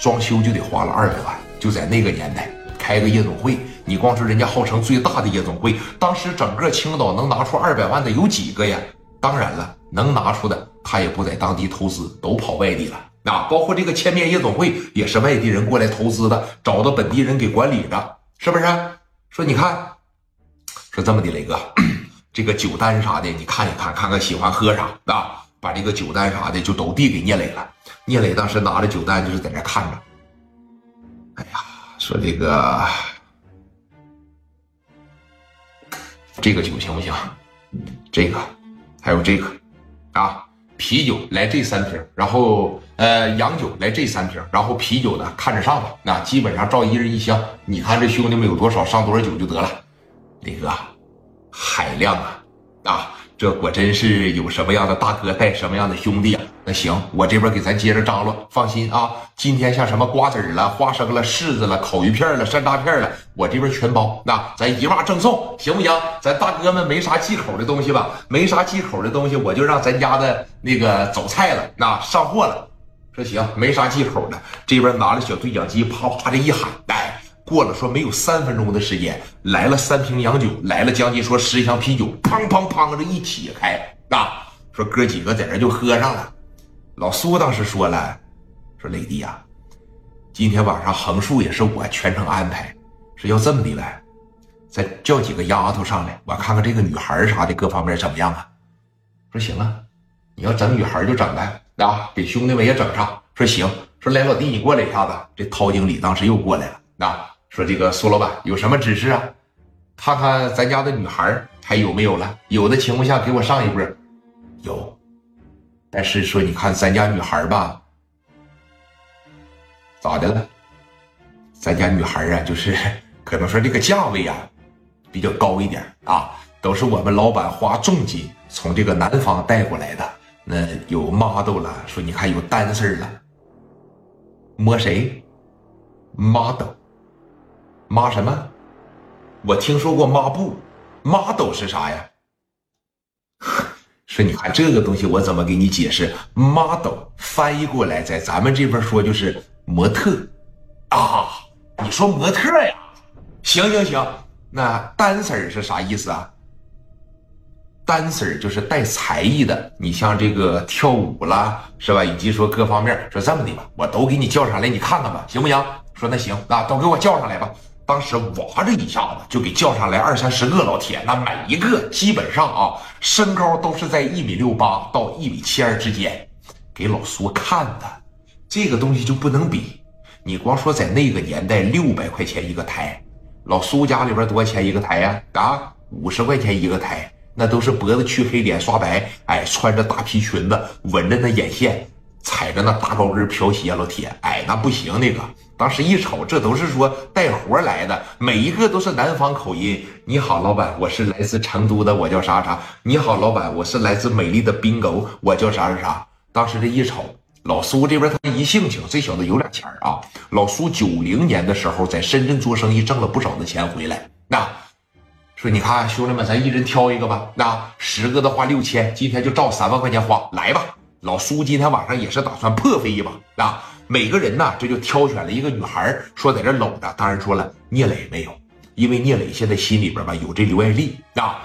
装修就得花了二百万。就在那个年代开个夜总会，你光说人家号称最大的夜总会，当时整个青岛能拿出二百万的有几个呀？当然了，能拿出的他也不在当地投资，都跑外地了。啊，包括这个千面夜总会也是外地人过来投资的，找到本地人给管理着，是不是？说你看，说这么的，雷 哥，这个酒单啥的，你看一看，看看喜欢喝啥啊？把这个酒单啥的就都递给聂磊了。聂磊当时拿着酒单就是在那看着。哎呀，说这个这个酒行不行？这个还有这个啊。啤酒来这三瓶，然后呃洋酒来这三瓶，然后啤酒呢看着上吧，那基本上照一人一箱。你看这兄弟们有多少，上多少酒就得了。李哥，海量啊啊！这果真是有什么样的大哥带什么样的兄弟啊？那行，我这边给咱接着张罗。放心啊，今天像什么瓜子了、花生了、柿子了、烤鱼片了、山楂片了，我这边全包。那咱一码赠送，行不行？咱大哥们没啥忌口的东西吧？没啥忌口的东西，我就让咱家的那个走菜了，那上货了。说行，没啥忌口的，这边拿着小对讲机，啪啪的一喊，哎。过了说没有三分钟的时间，来了三瓶洋酒，来了将近说十箱啤酒，砰砰砰这一起开啊！说哥几个在这就喝上了。老苏当时说了，说磊弟呀，今天晚上横竖也是我全程安排，是要这么的呗？再叫几个丫头上来，我看看这个女孩啥的各方面怎么样啊？说行啊，你要整女孩就整呗，啊，给兄弟们也整上。说行，说来老弟你过来一下子。这陶经理当时又过来了，啊。说这个苏老板有什么指示啊？看看咱家的女孩还有没有了？有的情况下给我上一波。有，但是说你看咱家女孩吧，咋的了？咱家女孩啊，就是 可能说这个价位啊比较高一点啊，都是我们老板花重金从这个南方带过来的。那有 model 了，说你看有单色了，摸谁？model。抹什么？我听说过抹布，抹斗是啥呀？说你看这个东西，我怎么给你解释？model 翻译过来，在咱们这边说就是模特啊。你说模特呀？行行行，那 dancer 是啥意思啊？dancer 就是带才艺的，你像这个跳舞啦，是吧？以及说各方面，说这么的吧，我都给你叫上来，你看看吧，行不行？说那行，那都给我叫上来吧。当时哇这一下子就给叫上来二三十个老铁，那每一个基本上啊身高都是在一米六八到一米七二之间，给老苏看的这个东西就不能比。你光说在那个年代六百块钱一个台，老苏家里边多少钱一个台呀？啊，五十块钱一个台，那都是脖子去黑脸刷白，哎，穿着大皮裙子，纹着那眼线。踩着那大高跟飘鞋，老铁，哎，那不行。那个当时一瞅，这都是说带活来的，每一个都是南方口音。你好，老板，我是来自成都的，我叫啥啥。你好，老板，我是来自美丽的冰狗，我叫啥啥啥。当时这一瞅，老苏这边他一性情，这小子有点钱啊。老苏九零年的时候在深圳做生意，挣了不少的钱回来。那说，你看兄弟们，咱一人挑一个吧。那十个的话六千，今天就照三万块钱花，来吧。老苏今天晚上也是打算破费一把啊！每个人呢，这就挑选了一个女孩，说在这搂着。当然说了，聂磊没有，因为聂磊现在心里边吧有这刘爱丽啊。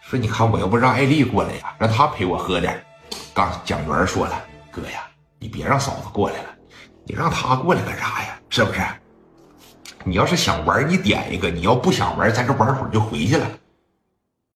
说你看，我要不让爱丽过来呀，让她陪我喝点。刚蒋元说了，哥呀，你别让嫂子过来了，你让她过来干啥呀？是不是？你要是想玩，你点一个；你要不想玩，咱这玩会儿就回去了。